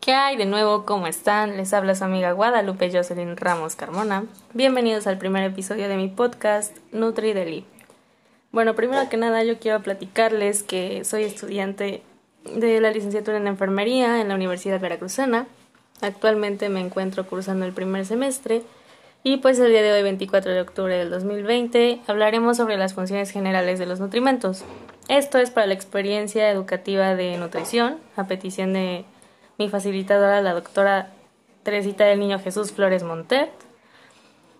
¿Qué hay de nuevo? ¿Cómo están? Les habla su amiga Guadalupe Jocelyn Ramos Carmona. Bienvenidos al primer episodio de mi podcast Nutri Deli. Bueno, primero que nada yo quiero platicarles que soy estudiante de la licenciatura en enfermería en la Universidad Veracruzana. Actualmente me encuentro cursando el primer semestre y pues el día de hoy, 24 de octubre del 2020, hablaremos sobre las funciones generales de los nutrimentos. Esto es para la experiencia educativa de nutrición, a petición de mi facilitadora, la doctora Teresita del Niño Jesús Flores Montet.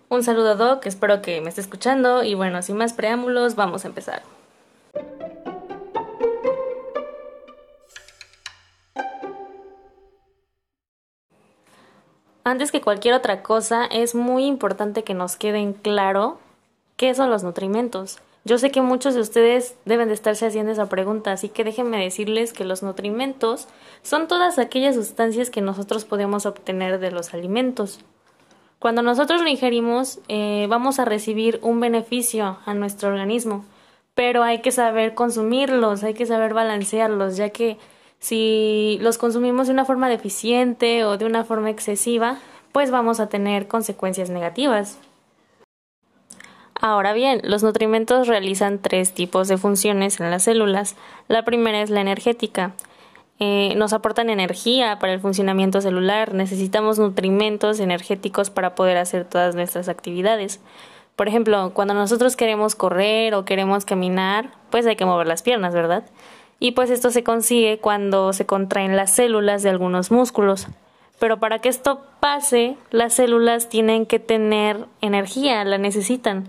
Un saludo, Doc, espero que me esté escuchando y bueno, sin más preámbulos, vamos a empezar. Antes que cualquier otra cosa, es muy importante que nos queden claro qué son los nutrimentos. Yo sé que muchos de ustedes deben de estarse haciendo esa pregunta, así que déjenme decirles que los nutrimentos son todas aquellas sustancias que nosotros podemos obtener de los alimentos. Cuando nosotros lo ingerimos, eh, vamos a recibir un beneficio a nuestro organismo, pero hay que saber consumirlos, hay que saber balancearlos, ya que si los consumimos de una forma deficiente o de una forma excesiva, pues vamos a tener consecuencias negativas. Ahora bien, los nutrimentos realizan tres tipos de funciones en las células. La primera es la energética. Eh, nos aportan energía para el funcionamiento celular. Necesitamos nutrimentos energéticos para poder hacer todas nuestras actividades. Por ejemplo, cuando nosotros queremos correr o queremos caminar, pues hay que mover las piernas, ¿verdad? Y pues esto se consigue cuando se contraen las células de algunos músculos. Pero para que esto pase, las células tienen que tener energía, la necesitan.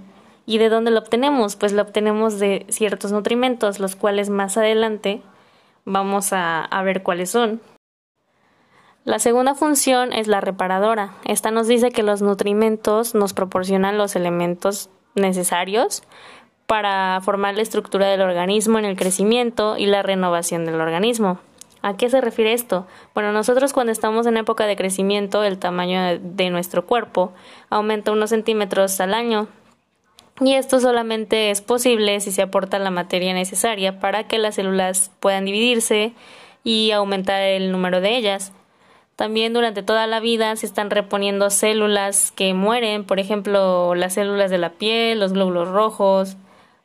¿Y de dónde la obtenemos? Pues la obtenemos de ciertos nutrimentos, los cuales más adelante vamos a, ver cuáles son. La segunda función es la reparadora. Esta nos dice que los nutrimentos nos proporcionan los elementos necesarios para formar la estructura del organismo en el crecimiento y la renovación del organismo. ¿A qué se refiere esto? Bueno, nosotros cuando estamos en época de crecimiento, el tamaño de nuestro cuerpo aumenta unos centímetros al año. Y esto solamente es posible si se aporta la materia necesaria para que las células puedan dividirse y aumentar el número de ellas. También durante toda la vida se están reponiendo células que mueren, por ejemplo, las células de la piel, los glóbulos rojos,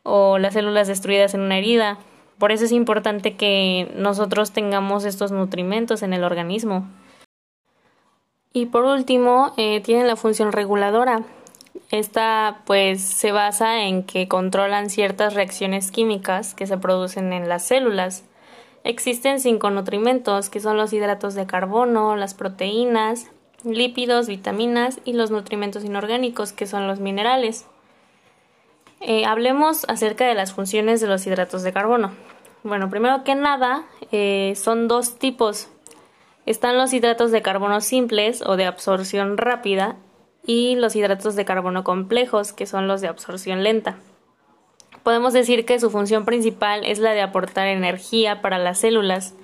o las células destruidas en una herida. Por eso es importante que nosotros tengamos estos nutrimentos en el organismo. Y por último, eh, tienen la función reguladora. Esta pues se basa en que controlan ciertas reacciones químicas que se producen en las células. Existen cinco nutrimentos, que son los hidratos de carbono, las proteínas, lípidos, vitaminas y los nutrimentos inorgánicos, que son los minerales. Eh, hablemos acerca de las funciones de los hidratos de carbono. Bueno, primero que nada, eh, son dos tipos. Están los hidratos de carbono simples o de absorción rápida y los hidratos de carbono complejos, que son los de absorción lenta. Podemos decir que su función principal es la de aportar energía para las células.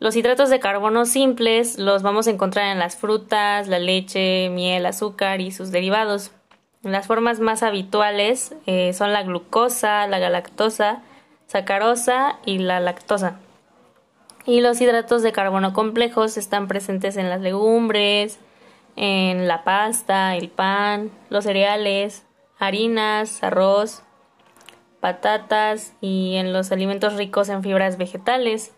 Los hidratos de carbono simples los vamos a encontrar en las frutas, la leche, miel, azúcar y sus derivados. Las formas más habituales eh, son la glucosa, la galactosa, sacarosa y la lactosa. Y los hidratos de carbono complejos están presentes en las legumbres, en la pasta, el pan, los cereales, harinas, arroz, patatas y en los alimentos ricos en fibras vegetales.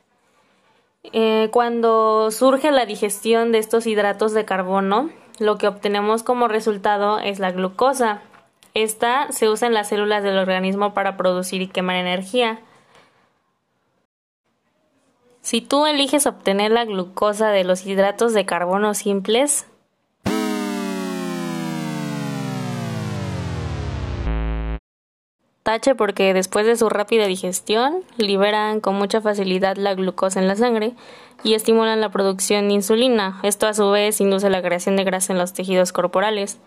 Eh, cuando surge la digestión de estos hidratos de carbono, lo que obtenemos como resultado es la glucosa. Esta se usa en las células del organismo para producir y quemar energía. Si tú eliges obtener la glucosa de los hidratos de carbono simples, porque después de su rápida digestión liberan con mucha facilidad la glucosa en la sangre y estimulan la producción de insulina. Esto a su vez induce la creación de grasa en los tejidos corporales.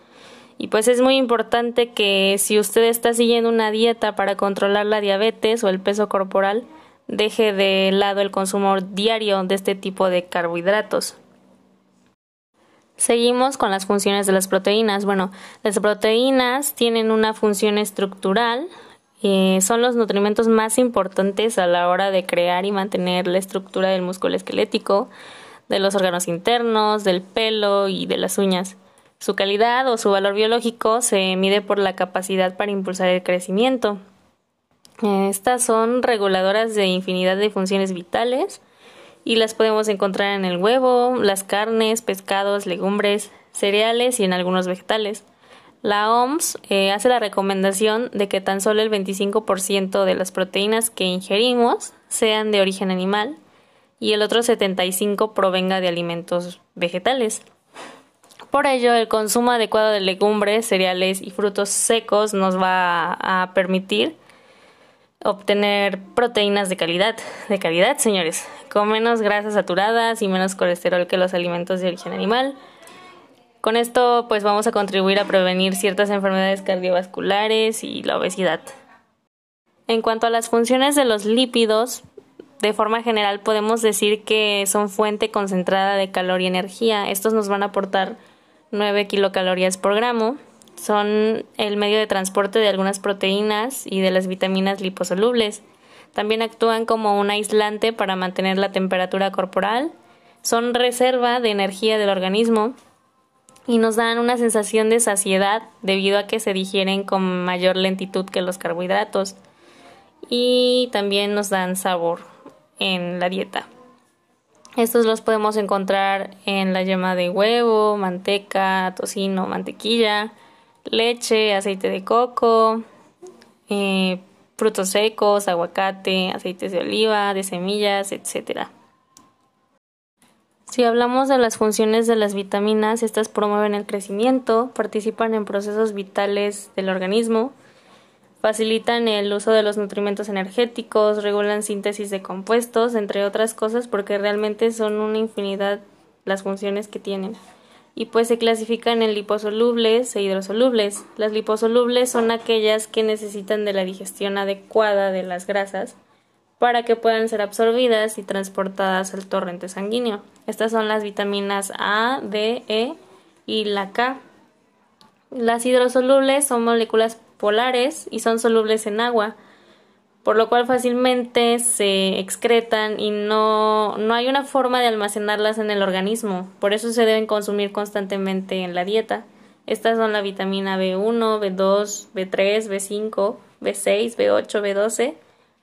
Y pues es muy importante que si usted está siguiendo una dieta para controlar la diabetes o el peso corporal, deje de lado el consumo diario de este tipo de carbohidratos. Seguimos con las funciones de las proteínas. Bueno, las proteínas tienen una función estructural, eh, son los nutrimentos más importantes a la hora de crear y mantener la estructura del músculo esquelético, de los órganos internos, del pelo y de las uñas. Su calidad o su valor biológico se mide por la capacidad para impulsar el crecimiento. Estas son reguladoras de infinidad de funciones vitales y las podemos encontrar en el huevo, las carnes, pescados, legumbres, cereales y en algunos vegetales. La OMS eh, hace la recomendación de que tan solo el 25% de las proteínas que ingerimos sean de origen animal y el otro 75% provenga de alimentos vegetales. Por ello, el consumo adecuado de legumbres, cereales y frutos secos nos va a permitir obtener proteínas de calidad, de calidad, señores, con menos grasas saturadas y menos colesterol que los alimentos de origen animal. Con esto, pues vamos a contribuir a prevenir ciertas enfermedades cardiovasculares y la obesidad. En cuanto a las funciones de los lípidos, de forma general podemos decir que son fuente concentrada de calor y energía. Estos nos van a aportar 9 kilocalorías por gramo son el medio de transporte de algunas proteínas y de las vitaminas liposolubles. También actúan como un aislante para mantener la temperatura corporal. Son reserva de energía del organismo y nos dan una sensación de saciedad debido a que se digieren con mayor lentitud que los carbohidratos y también nos dan sabor en la dieta. Estos los podemos encontrar en la yema de huevo, manteca, tocino, mantequilla, leche, aceite de coco, eh, frutos secos, aguacate, aceites de oliva, de semillas, etc. Si hablamos de las funciones de las vitaminas, estas promueven el crecimiento, participan en procesos vitales del organismo, facilitan el uso de los nutrimentos energéticos, regulan síntesis de compuestos, entre otras cosas, porque realmente son una infinidad las funciones que tienen y pues se clasifican en liposolubles e hidrosolubles. Las liposolubles son aquellas que necesitan de la digestión adecuada de las grasas para que puedan ser absorbidas y transportadas al torrente sanguíneo. Estas son las vitaminas A, D, E y la K. Las hidrosolubles son moléculas polares y son solubles en agua por lo cual fácilmente se excretan y no, no hay una forma de almacenarlas en el organismo, por eso se deben consumir constantemente en la dieta. Estas son la vitamina B1, B2, B3, B5, B6, B8, B12,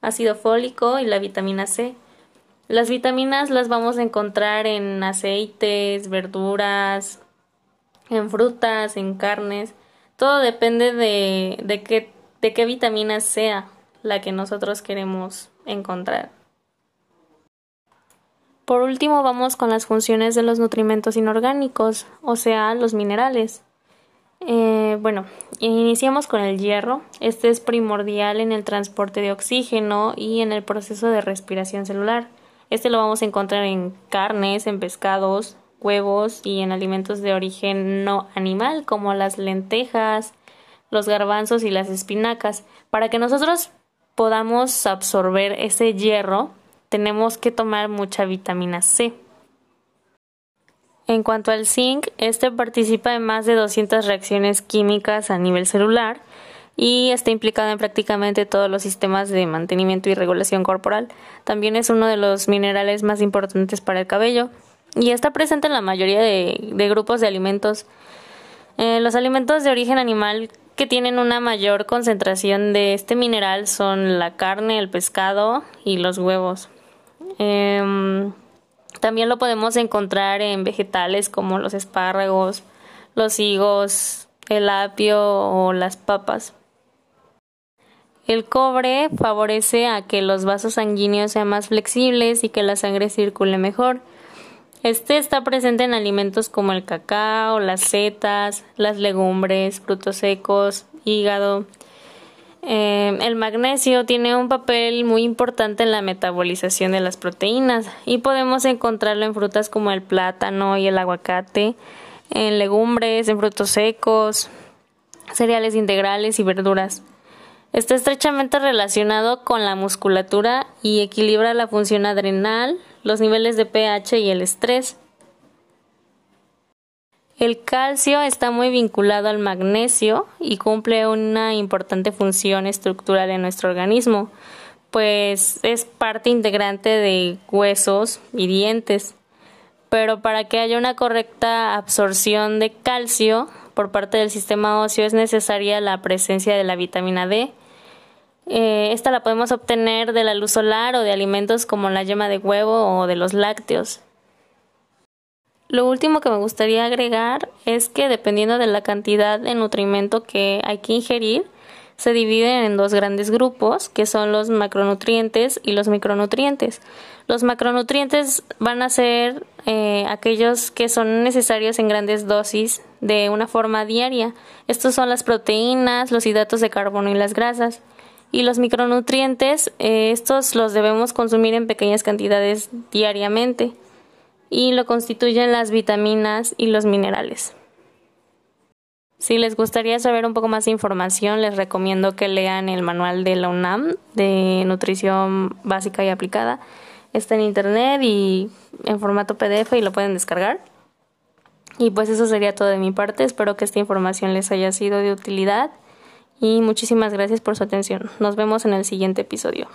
ácido fólico y la vitamina C. Las vitaminas las vamos a encontrar en aceites, verduras, en frutas, en carnes. Todo depende de, de, qué, de qué vitamina sea la que nosotros queremos encontrar. Por último vamos con las funciones de los nutrimentos inorgánicos, o sea, los minerales. Eh, bueno, iniciamos con el hierro. Este es primordial en el transporte de oxígeno y en el proceso de respiración celular. Este lo vamos a encontrar en carnes, en pescados, huevos y en alimentos de origen no animal como las lentejas, los garbanzos y las espinacas. Para que nosotros podamos absorber ese hierro, tenemos que tomar mucha vitamina C. En cuanto al zinc, este participa en más de 200 reacciones químicas a nivel celular y está implicado en prácticamente todos los sistemas de mantenimiento y regulación corporal. También es uno de los minerales más importantes para el cabello y está presente en la mayoría de, grupos de alimentos. Eh, los alimentos de origen animal que tienen una mayor concentración de este mineral son la carne, el pescado y los huevos. Em, también lo podemos encontrar en vegetales como los espárragos, los higos, el apio o las papas. El cobre favorece a que los vasos sanguíneos sean más flexibles y que la sangre circule mejor. Este está presente en alimentos como el cacao, las setas, las legumbres, frutos secos, hígado. Eh, el magnesio tiene un papel muy importante en la metabolización de las proteínas y podemos encontrarlo en frutas como el plátano y el aguacate, en legumbres, en frutos secos, cereales integrales y verduras. Está estrechamente relacionado con la musculatura y equilibra la función adrenal, los niveles de pH y el estrés. El calcio está muy vinculado al magnesio y cumple una importante función estructural en nuestro organismo, pues es parte integrante de huesos y dientes. Pero para que haya una correcta absorción de calcio por parte del sistema óseo es necesaria la presencia de la vitamina D. Eh, esta la podemos obtener de la luz solar o de alimentos como la yema de huevo o de los lácteos. Lo último que me gustaría agregar es que dependiendo de la cantidad de nutrimento que hay que ingerir, se dividen en dos grandes grupos, que son los macronutrientes y los micronutrientes. Los macronutrientes van a ser eh, aquellos que son necesarios en grandes dosis de una forma diaria. Estos son las proteínas, los hidratos de carbono y las grasas. Y los micronutrientes, eh, estos los debemos consumir en pequeñas cantidades diariamente y lo constituyen las vitaminas y los minerales. Si les gustaría saber un poco más de información, les recomiendo que lean el manual de la UNAM de nutrición básica y aplicada. Está en internet y en formato PDF y lo pueden descargar. Y pues eso sería todo de mi parte. Espero que esta información les haya sido de utilidad y muchísimas gracias por su atención. Nos vemos en el siguiente episodio.